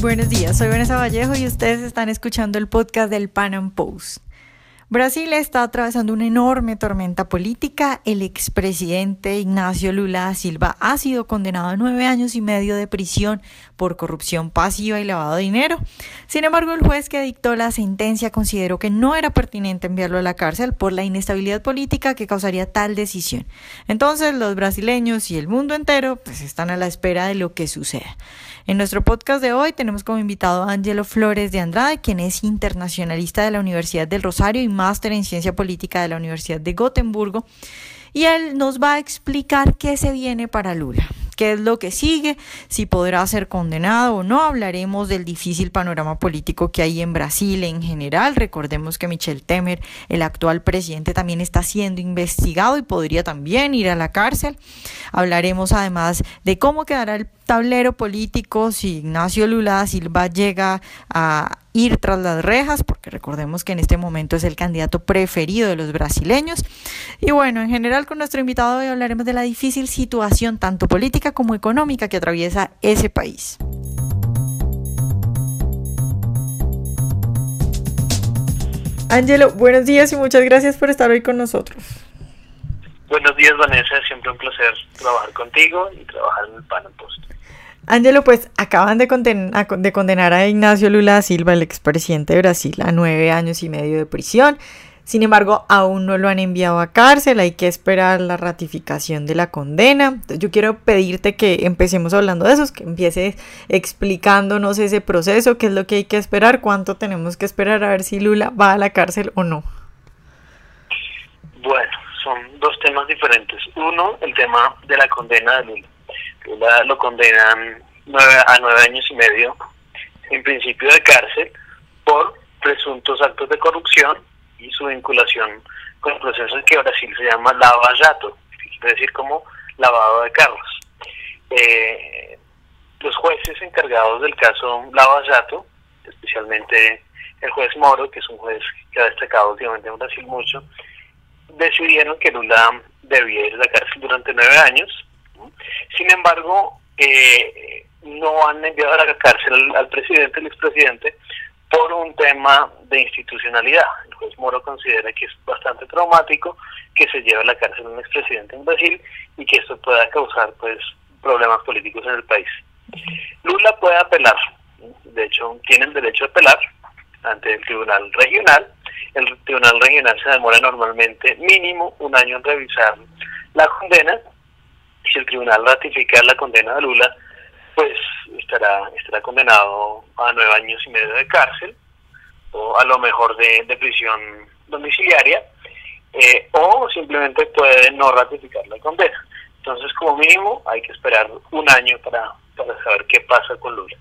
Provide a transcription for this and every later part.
Buenos días, soy Vanessa Vallejo y ustedes están escuchando el podcast del Pan Am Post. Brasil está atravesando una enorme tormenta política. El expresidente Ignacio Lula da Silva ha sido condenado a nueve años y medio de prisión por corrupción pasiva y lavado de dinero. Sin embargo, el juez que dictó la sentencia consideró que no era pertinente enviarlo a la cárcel por la inestabilidad política que causaría tal decisión. Entonces, los brasileños y el mundo entero pues, están a la espera de lo que suceda. En nuestro podcast de hoy tenemos como invitado a Angelo Flores de Andrade, quien es internacionalista de la Universidad del Rosario y máster en ciencia política de la Universidad de Gotemburgo. Y él nos va a explicar qué se viene para Lula qué es lo que sigue, si podrá ser condenado o no. Hablaremos del difícil panorama político que hay en Brasil en general. Recordemos que Michel Temer, el actual presidente, también está siendo investigado y podría también ir a la cárcel. Hablaremos además de cómo quedará el tablero político si Ignacio Lula Silva llega a ir tras las rejas, porque recordemos que en este momento es el candidato preferido de los brasileños. Y bueno, en general con nuestro invitado hoy hablaremos de la difícil situación tanto política como económica que atraviesa ese país. Angelo, buenos días y muchas gracias por estar hoy con nosotros. Buenos días, Vanessa. Siempre un placer trabajar contigo y trabajar en el Pan Post. Ángelo, pues acaban de, de condenar a Ignacio Lula Silva, el expresidente de Brasil, a nueve años y medio de prisión. Sin embargo, aún no lo han enviado a cárcel, hay que esperar la ratificación de la condena. Yo quiero pedirte que empecemos hablando de eso, que empieces explicándonos ese proceso, qué es lo que hay que esperar, cuánto tenemos que esperar a ver si Lula va a la cárcel o no. Bueno, son dos temas diferentes. Uno, el tema de la condena de Lula. Lula lo condenan a nueve años y medio, en principio de cárcel, por presuntos actos de corrupción y su vinculación con el proceso que en Brasil se llama lavallato, es decir, como lavado de carros. Eh, los jueces encargados del caso lavallato, especialmente el juez Moro, que es un juez que ha destacado últimamente en Brasil mucho, decidieron que Lula debía ir a la cárcel durante nueve años. Sin embargo, eh, no han enviado a la cárcel al, presidente, el expresidente, por un tema de institucionalidad. El juez Moro considera que es bastante traumático que se lleve a la cárcel un expresidente en Brasil y que esto pueda causar pues problemas políticos en el país. Lula puede apelar, de hecho tiene el derecho a apelar ante el Tribunal Regional. El Tribunal Regional se demora normalmente mínimo un año en revisar la condena. Si el Tribunal ratifica la condena de Lula, pues estará, estará condenado a nueve años y medio de cárcel o a lo mejor de, prisión domiciliaria eh, o simplemente puede no ratificar la condena. Entonces, como mínimo, hay que esperar un año para, para saber qué pasa con Lula.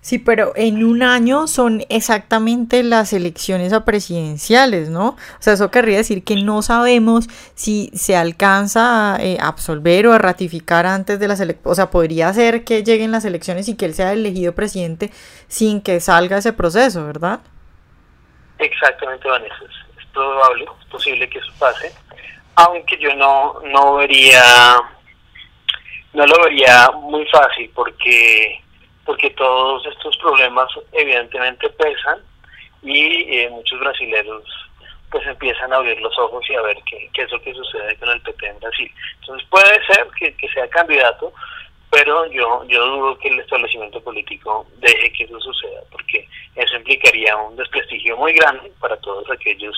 Sí, pero en un año son exactamente las elecciones a presidenciales, ¿no? O sea, eso querría decir que no sabemos si se alcanza a eh, absolver o a ratificar antes de las elecciones. O sea, podría ser que lleguen las elecciones y que él sea elegido presidente sin que salga ese proceso, ¿verdad? Exactamente, Vanessa. Es probable, es posible que eso pase. Aunque yo no, no vería, no lo vería muy fácil porque porque todos estos problemas evidentemente pesan y eh, muchos brasileños pues empiezan a abrir los ojos y a ver qué, qué, es lo que sucede con el PP en Brasil. Entonces puede ser que, sea candidato, pero yo, yo dudo que el establecimiento político deje que eso suceda, porque eso implicaría un desprestigio muy grande para todos aquellos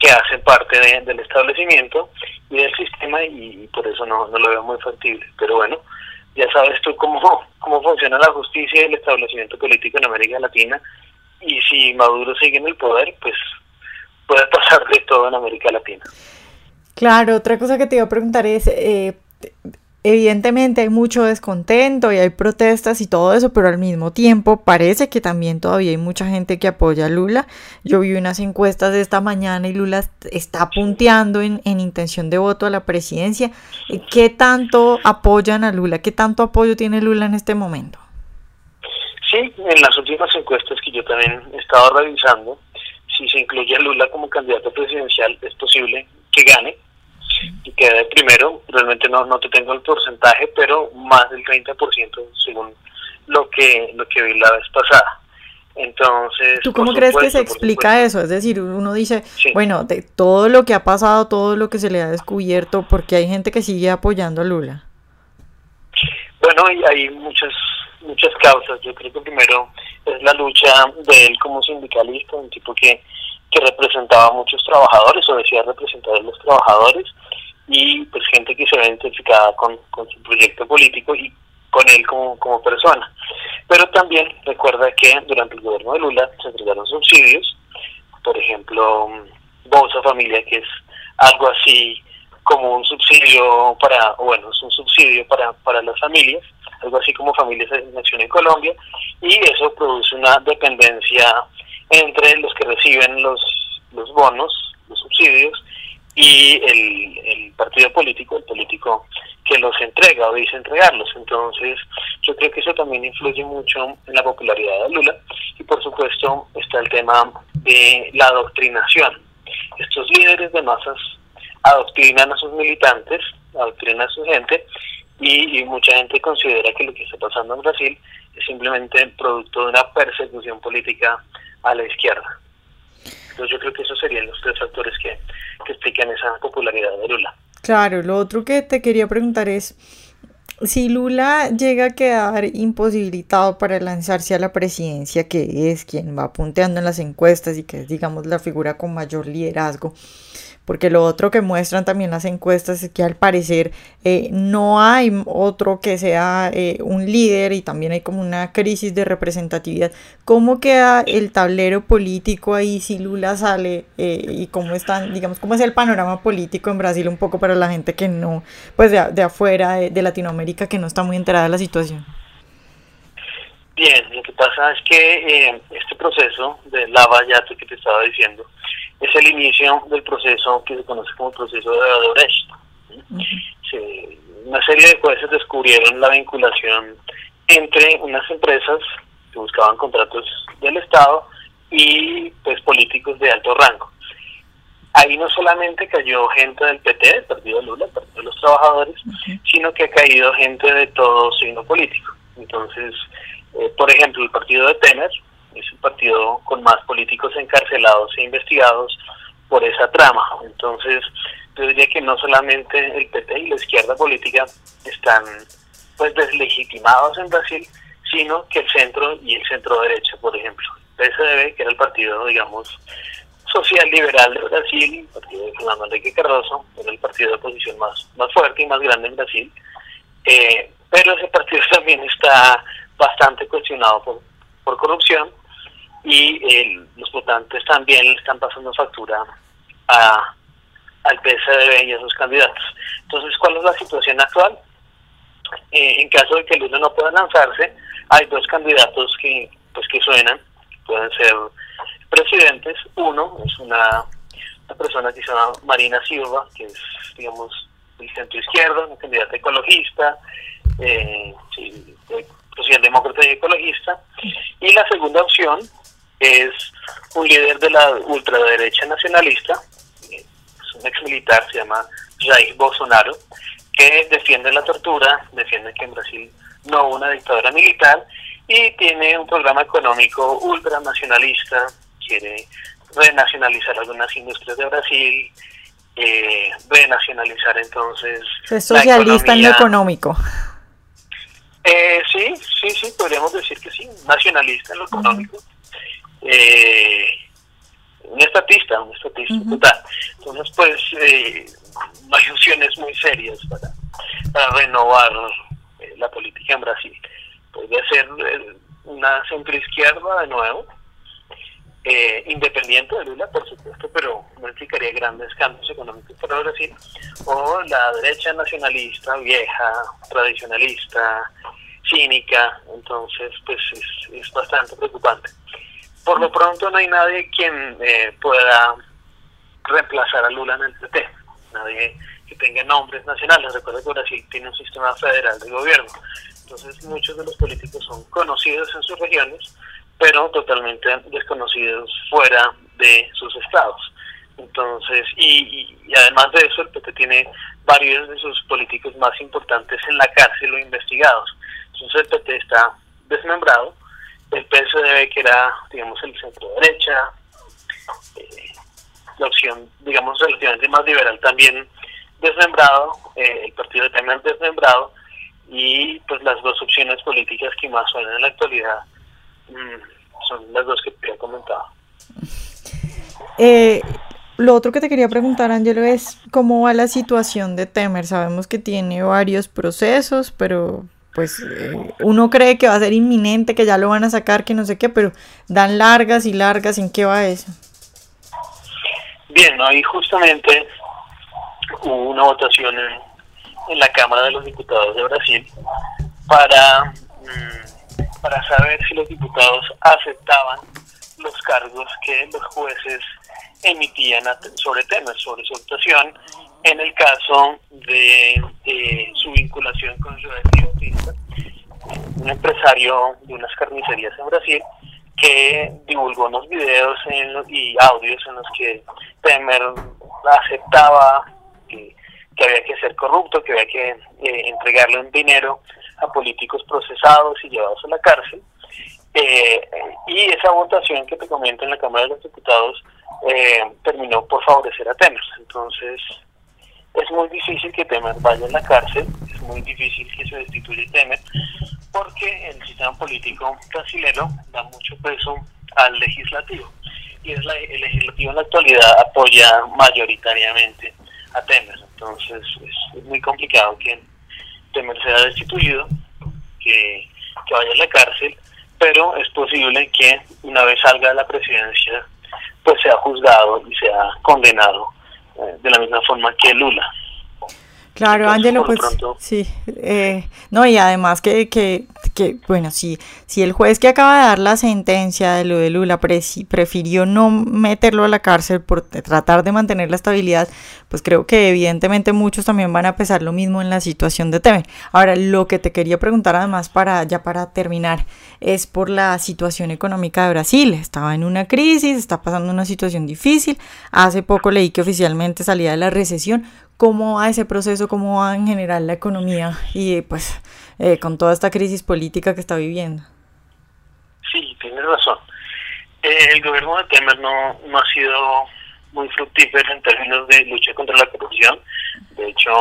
que hacen parte del establecimiento y del sistema y, por eso no, no lo veo muy factible. Pero bueno, ya sabes tú cómo, cómo funciona la justicia y el establecimiento político en América Latina y si Maduro sigue en el poder, pues puede pasar de todo en América Latina. Claro, otra cosa que te iba a preguntar es, eh, Evidentemente hay mucho descontento y hay protestas y todo eso, pero al mismo tiempo parece que también todavía hay mucha gente que apoya a Lula. Yo vi unas encuestas de esta mañana y Lula está punteando en, intención de voto a la presidencia. ¿Qué tanto apoyan a Lula? ¿Qué tanto apoyo tiene Lula en este momento? Sí, en las últimas encuestas que yo también he estado revisando, si se incluye a Lula como candidato presidencial, es posible que gane y quedé primero, realmente no, no te tengo el porcentaje, pero más del 30% según lo que lo que vi la vez pasada. Entonces, ¿tú cómo crees que se explica eso? Es decir, uno dice, bueno, de todo lo que ha pasado, todo lo que se le ha descubierto, porque hay gente que sigue apoyando a Lula. Bueno, hay muchas muchas causas. Yo creo que primero es la lucha de él como sindicalista, un tipo que, que representaba a muchos trabajadores o decía representar a los trabajadores y pues gente que se ve identificada con, con su proyecto político y con él como, como persona. Pero también recuerda que durante el gobierno de Lula se entregaron subsidios, por ejemplo, Bolsa Familia, que es algo así como un subsidio para, bueno, es un subsidio para, para las familias, algo así como Familias de Nación en Colombia, y eso produce una dependencia entre los que reciben los, los bonos, los subsidios, y el, el partido político, el político que los entrega o dice entregarlos. Entonces, yo creo que eso también influye mucho en la popularidad de Lula. Y por supuesto está el tema de la adoctrinación. Estos líderes de masas adoctrinan a sus militantes, adoctrinan a su gente, y, mucha gente considera que lo que está pasando en Brasil es simplemente producto de una persecución política a la izquierda. Yo creo que esos serían los tres factores que, que explican esa popularidad de Lula. Claro, lo otro que te quería preguntar es, si Lula llega a quedar imposibilitado para lanzarse a la presidencia, que es quien va punteando en las encuestas y que es, digamos, la figura con mayor liderazgo, porque lo otro que muestran también las encuestas es que al parecer eh, no hay otro que sea eh, un líder y también hay como una crisis de representatividad. ¿Cómo queda el tablero político ahí si Lula sale eh, y cómo están, digamos, cómo es el panorama político en Brasil un poco para la gente que no, pues de, de afuera, de, Latinoamérica, que no está muy enterada de la situación? Bien, lo que pasa es que este proceso de lava yato que te estaba diciendo, es el inicio del proceso que se conoce como proceso de Odebrecht. una serie de jueces descubrieron la vinculación entre unas empresas que buscaban contratos del Estado y pues políticos de alto rango. Ahí no solamente cayó gente del PT, del Partido de Lula, de los Trabajadores, sino que ha caído gente de todo signo político. Entonces, eh, por ejemplo, el partido de Temer, es un partido con más políticos encarcelados e investigados por esa trama. Entonces, yo diría que no solamente el PT y la izquierda política están pues deslegitimados en Brasil, sino que el centro y el centro derecha, por ejemplo. El PSDB, que era el partido, digamos, social liberal de Brasil, el partido de Fernando Enrique Cardoso, era el partido de oposición más, más fuerte y más grande en Brasil, eh, pero ese partido también está bastante cuestionado por, por corrupción y los votantes también le están pasando factura a, al PSDB y a sus candidatos. Entonces, ¿cuál es la situación actual? Eh, en caso de que Lula no pueda lanzarse, hay dos candidatos que pues que suenan, pueden ser presidentes. Uno es una, persona que se llama Marina Silva, que es, digamos, el centro izquierdo, una candidata ecologista, eh, sí, socialdemócrata y ecologista. Y la segunda opción es un líder de la ultraderecha nacionalista, es un ex militar, se llama Jair Bolsonaro, que defiende la tortura, defiende que en Brasil no hubo una dictadura militar y tiene un programa económico ultranacionalista, quiere renacionalizar algunas industrias de Brasil, eh, renacionalizar entonces... Es socialista en lo económico. Eh, sí, sí, sí, podríamos decir que sí, nacionalista en lo económico eh, un estatista, un estatista total. Entonces, pues, eh, hay opciones muy serias para, para renovar eh, la política en Brasil. Podría ser eh, una centroizquierda de nuevo, eh, independiente de Lula, por supuesto, pero no implicaría grandes cambios económicos para Brasil, o la derecha nacionalista, vieja, tradicionalista, cínica, entonces, pues es, es bastante preocupante. Por lo pronto no hay nadie quien eh, pueda reemplazar a Lula en el PT, nadie que tenga nombres nacionales. Recuerda que Brasil tiene un sistema federal de gobierno, entonces muchos de los políticos son conocidos en sus regiones, pero totalmente desconocidos fuera de sus estados. Entonces, y, y, además de eso, el PT tiene varios de sus políticos más importantes en la cárcel o investigados. Entonces el PT está desmembrado, el PSDB que era, digamos, el centro derecha, eh, la opción, digamos, relativamente más liberal también desmembrado, eh, el partido Temer desmembrado, y pues las dos opciones políticas que más suenan en la actualidad mm, son las dos que te he comentado. Eh, lo otro que te quería preguntar, Ángelo, es cómo va la situación de Temer. Sabemos que tiene varios procesos, pero pues eh, uno cree que va a ser inminente, que ya lo van a sacar, que no sé qué, pero dan largas y largas. ¿En qué va eso? Bien, ahí justamente hubo una votación en, la Cámara de los Diputados de Brasil para, mm, para saber si los diputados aceptaban los cargos que los jueces emitían sobre temas, sobre su actuación, en el caso de su vinculación con Joel Bautista, un empresario de unas carnicerías en Brasil, que divulgó unos videos y audios en los que Temer aceptaba que, había que ser corrupto, que había que eh, entregarle un dinero a políticos procesados y llevados a la cárcel. Eh, y esa votación que te comento en la Cámara de los Diputados eh, terminó por favorecer a Temer. Entonces, es muy difícil que Temer vaya a la cárcel, es muy difícil que se destituya Temer, porque el sistema político brasileño da mucho peso al legislativo. Y es el legislativo en la actualidad apoya mayoritariamente a Temer. Entonces, es, muy complicado que Temer sea destituido, que, que vaya a la cárcel, pero es posible que una vez salga de la presidencia pues sea juzgado y sea condenado de la misma forma que Lula. Claro, Ángelo, pues sí, eh, no, y además que, que, que, bueno, si, si el juez que acaba de dar la sentencia de lo de Lula prefirió no meterlo a la cárcel por tratar de mantener la estabilidad, pues creo que evidentemente muchos también van a pesar lo mismo en la situación de Temer. Ahora, lo que te quería preguntar además para, ya para terminar, es por la situación económica de Brasil. Estaba en una crisis, está pasando una situación difícil. Hace poco leí que oficialmente salía de la recesión cómo va ese proceso, cómo va en general la economía y pues eh, con toda esta crisis política que está viviendo. Sí, tienes razón. Eh, el gobierno de Temer no, no ha sido muy fructífero en términos de lucha contra la corrupción. De hecho,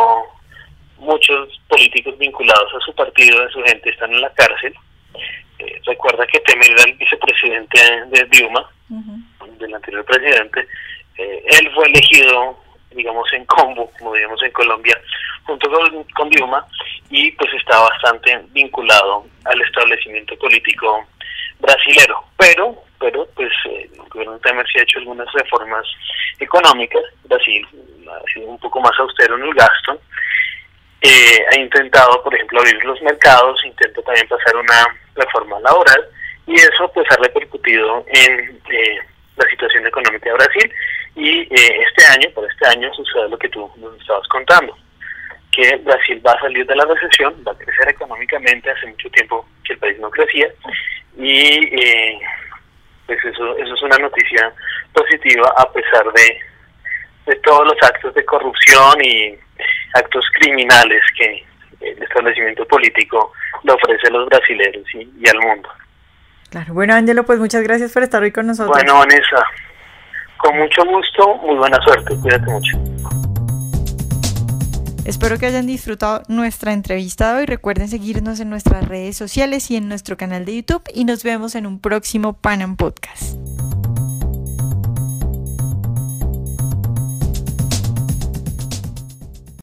muchos políticos vinculados a su partido, a su gente, están en la cárcel. Eh, recuerda que Temer era el vicepresidente de Dilma, del anterior presidente. él fue elegido digamos, en combo, como digamos en Colombia, junto con, con Dilma, y pues está bastante vinculado al establecimiento político brasilero. Pero, pero pues el gobierno Temer sí ha hecho algunas reformas económicas, Brasil ha sido un poco más austero en el gasto, eh, ha intentado, por ejemplo, abrir los mercados, intenta también pasar una reforma laboral, y eso pues ha repercutido en eh, la situación económica de Brasil y eh, este año, por este año, sucede lo que tú nos estabas contando, que Brasil va a salir de la recesión, va a crecer económicamente, hace mucho tiempo que el país no crecía, y eh, pues eso, eso es una noticia positiva a pesar de, de todos los actos de corrupción y actos criminales que el establecimiento político le ofrece a los brasileños y, y al mundo. Claro, bueno Ángelo, pues muchas gracias por estar hoy con nosotros. Bueno, Vanessa, con mucho gusto, muy buena suerte, cuídate mucho. Espero que hayan disfrutado nuestra entrevista hoy. Recuerden seguirnos en nuestras redes sociales y en nuestro canal de YouTube y nos vemos en un próximo Panam Podcast.